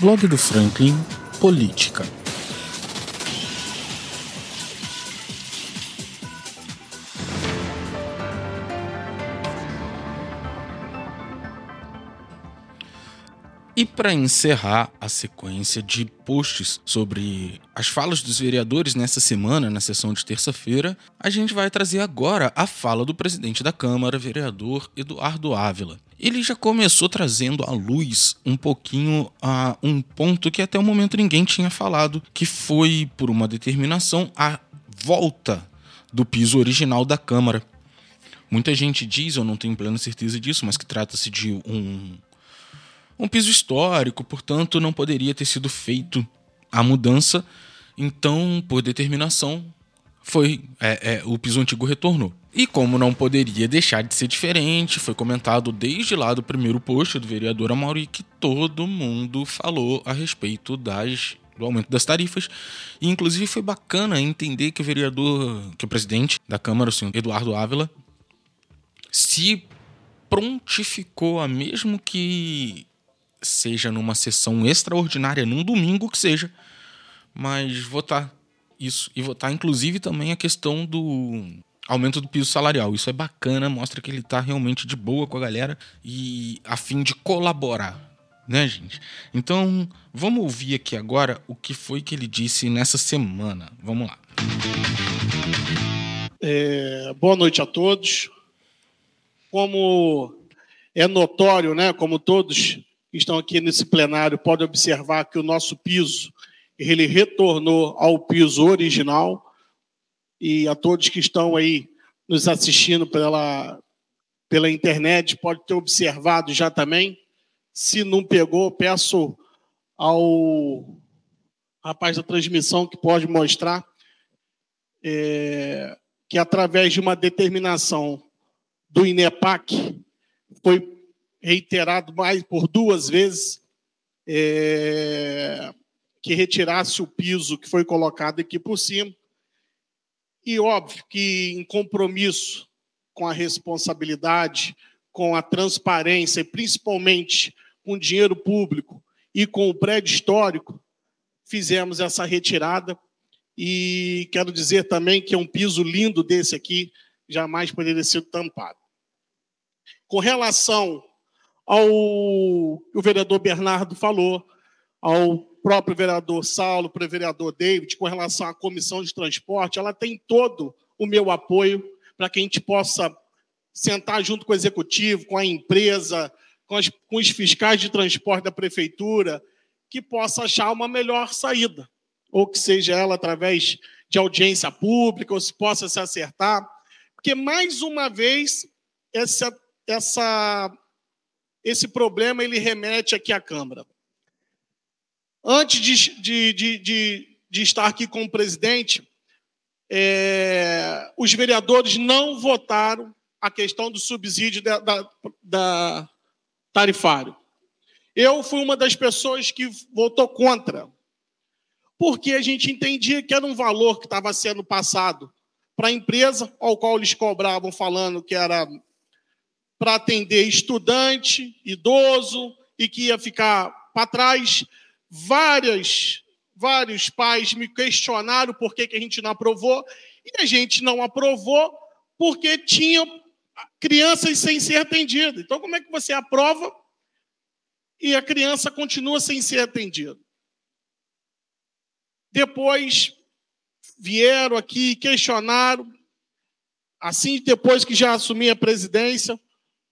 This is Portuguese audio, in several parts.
Blog do Franklin Política. E para encerrar a sequência de posts sobre as falas dos vereadores nessa semana, na sessão de terça-feira, a gente vai trazer agora a fala do presidente da Câmara, vereador Eduardo Ávila. Ele já começou trazendo à luz um pouquinho a um ponto que até o momento ninguém tinha falado, que foi, por uma determinação, a volta do piso original da Câmara. Muita gente diz, eu não tenho plena certeza disso, mas que trata-se de um um piso histórico, portanto, não poderia ter sido feito a mudança. Então, por determinação, foi é, é, o piso antigo retornou. E como não poderia deixar de ser diferente, foi comentado desde lá do primeiro post do vereador Amauri que todo mundo falou a respeito das do aumento das tarifas. E inclusive foi bacana entender que o vereador, que o presidente da Câmara, o senhor Eduardo Ávila, se prontificou a mesmo que seja numa sessão extraordinária, num domingo que seja, mas votar isso. E votar, inclusive, também a questão do aumento do piso salarial. Isso é bacana, mostra que ele está realmente de boa com a galera e a fim de colaborar, né, gente? Então, vamos ouvir aqui agora o que foi que ele disse nessa semana. Vamos lá. É, boa noite a todos. Como é notório, né, como todos que estão aqui nesse plenário podem observar que o nosso piso ele retornou ao piso original e a todos que estão aí nos assistindo pela, pela internet pode ter observado já também. Se não pegou, peço ao rapaz da transmissão que pode mostrar é, que através de uma determinação do INEPAC foi reiterado mais por duas vezes é, que retirasse o piso que foi colocado aqui por cima. E óbvio que em compromisso com a responsabilidade, com a transparência, e principalmente com o dinheiro público e com o prédio histórico, fizemos essa retirada. E quero dizer também que é um piso lindo desse aqui, jamais poderia ser tampado. Com relação ao o vereador Bernardo falou, ao próprio vereador Saulo, para o vereador David, com relação à comissão de transporte, ela tem todo o meu apoio para que a gente possa sentar junto com o executivo, com a empresa, com, as, com os fiscais de transporte da prefeitura, que possa achar uma melhor saída, ou que seja ela através de audiência pública, ou se possa se acertar, porque mais uma vez essa, essa esse problema ele remete aqui à Câmara. Antes de, de, de, de, de estar aqui com o presidente, é, os vereadores não votaram a questão do subsídio da, da, da tarifário. Eu fui uma das pessoas que votou contra, porque a gente entendia que era um valor que estava sendo passado para a empresa, ao qual eles cobravam, falando que era para atender estudante, idoso e que ia ficar para trás. Várias, vários pais me questionaram por que, que a gente não aprovou e a gente não aprovou porque tinha crianças sem ser atendidas. Então, como é que você aprova e a criança continua sem ser atendida? Depois vieram aqui questionaram, assim depois que já assumi a presidência,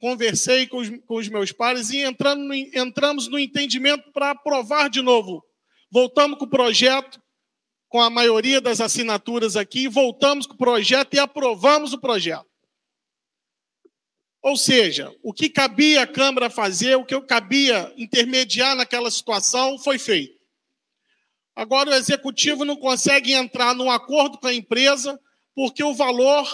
conversei com os, com os meus pais e no, entramos no entendimento para aprovar de novo. Voltamos com o projeto, com a maioria das assinaturas aqui, voltamos com o projeto e aprovamos o projeto. Ou seja, o que cabia a Câmara fazer, o que cabia intermediar naquela situação, foi feito. Agora o executivo não consegue entrar num acordo com a empresa porque o valor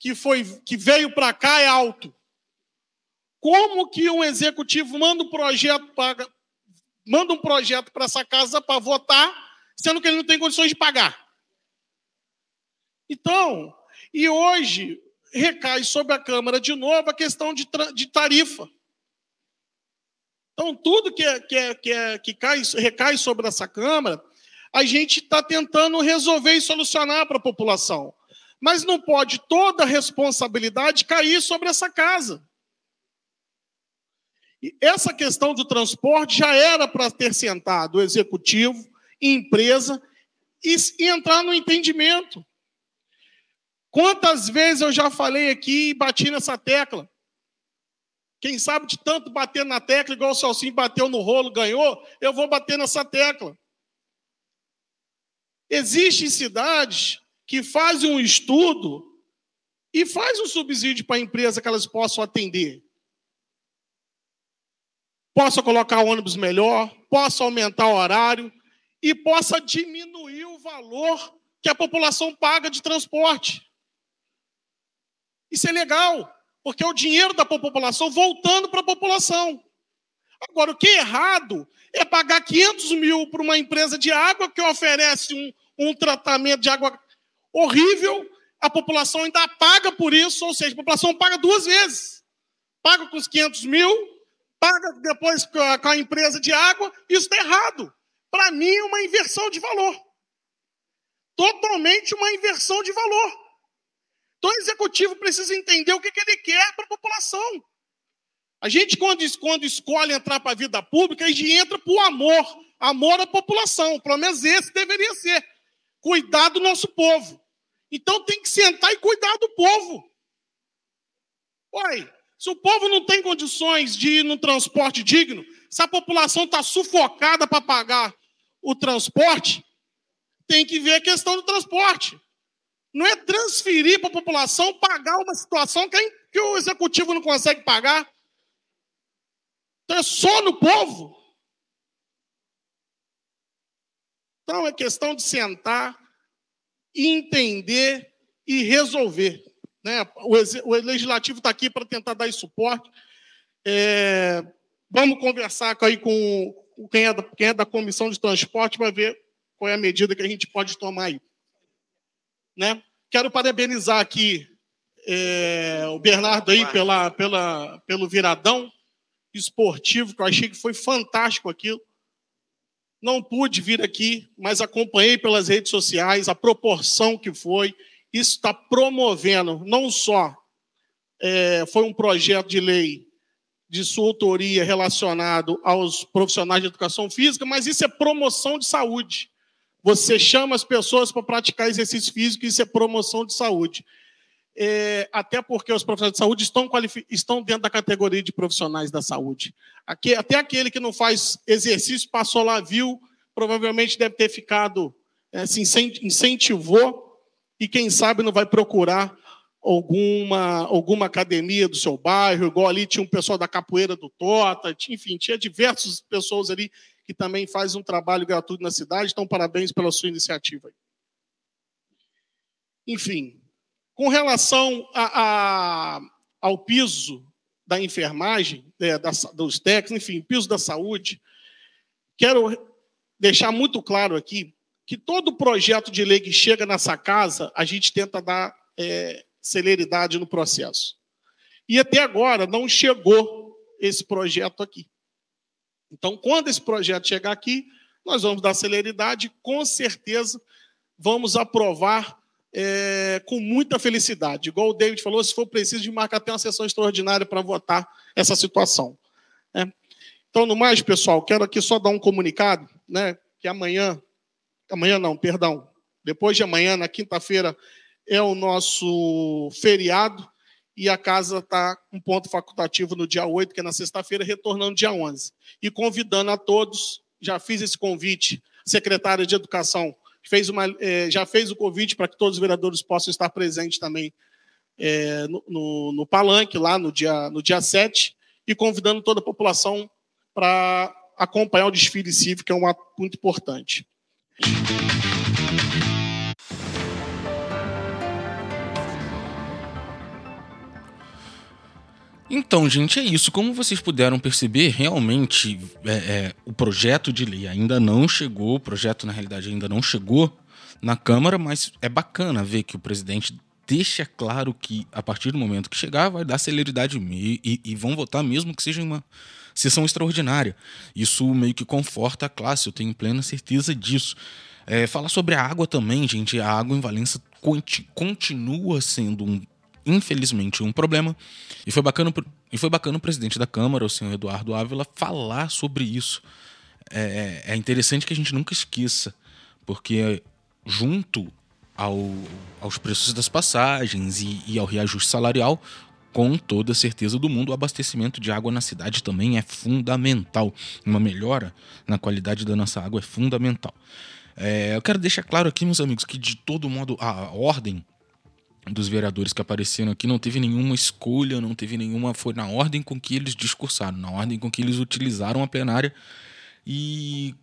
que, foi, que veio para cá é alto. Como que um executivo manda um projeto para manda um projeto para essa casa para votar, sendo que ele não tem condições de pagar? Então, e hoje recai sobre a Câmara de novo a questão de, de tarifa. Então, tudo que, é, que, é, que, é, que cai, recai sobre essa Câmara, a gente está tentando resolver e solucionar para a população. Mas não pode toda a responsabilidade cair sobre essa casa. Essa questão do transporte já era para ter sentado o executivo, empresa, e, e entrar no entendimento. Quantas vezes eu já falei aqui e bati nessa tecla? Quem sabe de tanto bater na tecla, igual o Celcinho bateu no rolo, ganhou, eu vou bater nessa tecla. Existem cidades que fazem um estudo e faz um subsídio para a empresa que elas possam atender. Possa colocar ônibus melhor, possa aumentar o horário e possa diminuir o valor que a população paga de transporte. Isso é legal, porque é o dinheiro da população voltando para a população. Agora, o que é errado é pagar 500 mil para uma empresa de água que oferece um, um tratamento de água horrível, a população ainda paga por isso, ou seja, a população paga duas vezes. Paga com os 500 mil, paga depois com a empresa de água, isso está errado. Para mim, é uma inversão de valor. Totalmente uma inversão de valor. Então, o executivo precisa entender o que, que ele quer para a população. A gente, quando, quando escolhe entrar para a vida pública, a gente entra por amor amor à população. Pelo menos esse deveria ser cuidar do nosso povo. Então tem que sentar e cuidar do povo. Oi, se o povo não tem condições de ir no transporte digno, se a população está sufocada para pagar o transporte, tem que ver a questão do transporte. Não é transferir para a população pagar uma situação que, que o executivo não consegue pagar. Então é só no povo. Então é questão de sentar, entender e resolver. Né? O, o legislativo está aqui para tentar dar suporte. É, vamos conversar aí com quem é, da, quem é da comissão de transporte para ver qual é a medida que a gente pode tomar aí. Né? Quero parabenizar aqui é, o Bernardo aí pela, pela, pelo viradão esportivo, que eu achei que foi fantástico aquilo. Não pude vir aqui, mas acompanhei pelas redes sociais a proporção que foi. Isso está promovendo, não só é, foi um projeto de lei de sua autoria relacionado aos profissionais de educação física, mas isso é promoção de saúde. Você chama as pessoas para praticar exercício físico, isso é promoção de saúde. É, até porque os profissionais de saúde estão, estão dentro da categoria de profissionais da saúde. Aqui, até aquele que não faz exercício, passou lá, viu, provavelmente deve ter ficado, é, se incentivou, e quem sabe não vai procurar alguma, alguma academia do seu bairro, igual ali tinha um pessoal da capoeira do Tota, enfim, tinha diversas pessoas ali que também fazem um trabalho gratuito na cidade, então parabéns pela sua iniciativa. Enfim, com relação a, a, ao piso da enfermagem, é, da, dos técnicos, enfim, piso da saúde, quero deixar muito claro aqui que todo projeto de lei que chega nessa casa, a gente tenta dar é, celeridade no processo. E até agora não chegou esse projeto aqui. Então, quando esse projeto chegar aqui, nós vamos dar celeridade, com certeza vamos aprovar é, com muita felicidade. Igual o David falou, se for preciso, de marcar até uma sessão extraordinária para votar essa situação. Né? Então, no mais, pessoal, quero aqui só dar um comunicado, né, que amanhã, amanhã não, perdão, depois de amanhã, na quinta-feira, é o nosso feriado e a casa está com ponto facultativo no dia 8, que é na sexta-feira, retornando dia 11. E convidando a todos, já fiz esse convite, secretária de Educação fez uma, é, já fez o convite para que todos os vereadores possam estar presentes também é, no, no, no, palanque, lá no dia, no dia 7, e convidando toda a população para acompanhar o desfile cívico, que é um ato muito importante. Então, gente, é isso. Como vocês puderam perceber, realmente é, é, o projeto de lei ainda não chegou, o projeto, na realidade, ainda não chegou na Câmara, mas é bacana ver que o presidente deixa claro que a partir do momento que chegar vai dar celeridade e, e, e vão votar mesmo que seja uma sessão extraordinária. Isso meio que conforta a classe, eu tenho plena certeza disso. É, sobre a água também, gente. A água em Valença continua sendo um infelizmente um problema. E foi bacana, e foi bacana o presidente da Câmara, o senhor Eduardo Ávila, falar sobre isso. É, é interessante que a gente nunca esqueça, porque junto ao, aos preços das passagens e, e ao reajuste salarial, com toda certeza do mundo, o abastecimento de água na cidade também é fundamental. Uma melhora na qualidade da nossa água é fundamental. É, eu quero deixar claro aqui, meus amigos, que de todo modo a ordem dos vereadores que apareceram aqui não teve nenhuma escolha, não teve nenhuma. Foi na ordem com que eles discursaram, na ordem com que eles utilizaram a plenária. E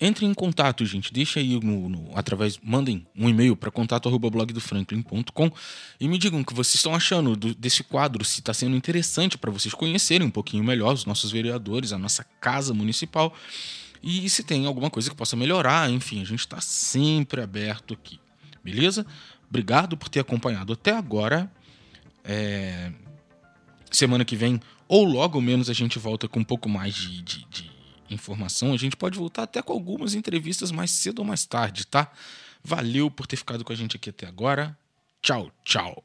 entre em contato, gente. Deixa aí no, no através. Mandem um e-mail para contato.blogdofranklin.com e me digam o que vocês estão achando do, desse quadro, se está sendo interessante para vocês conhecerem um pouquinho melhor os nossos vereadores, a nossa casa municipal. E se tem alguma coisa que possa melhorar, enfim, a gente está sempre aberto aqui. Beleza? Obrigado por ter acompanhado até agora. É... Semana que vem, ou logo menos, a gente volta com um pouco mais de, de, de informação. A gente pode voltar até com algumas entrevistas mais cedo ou mais tarde, tá? Valeu por ter ficado com a gente aqui até agora. Tchau, tchau.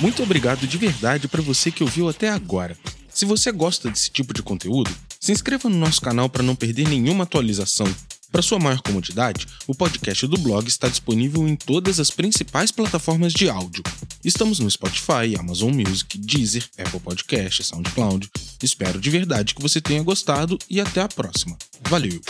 Muito obrigado de verdade para você que ouviu até agora. Se você gosta desse tipo de conteúdo, se inscreva no nosso canal para não perder nenhuma atualização para sua maior comodidade, o podcast do blog está disponível em todas as principais plataformas de áudio. Estamos no Spotify, Amazon Music, Deezer, Apple Podcast, SoundCloud. Espero de verdade que você tenha gostado e até a próxima. Valeu!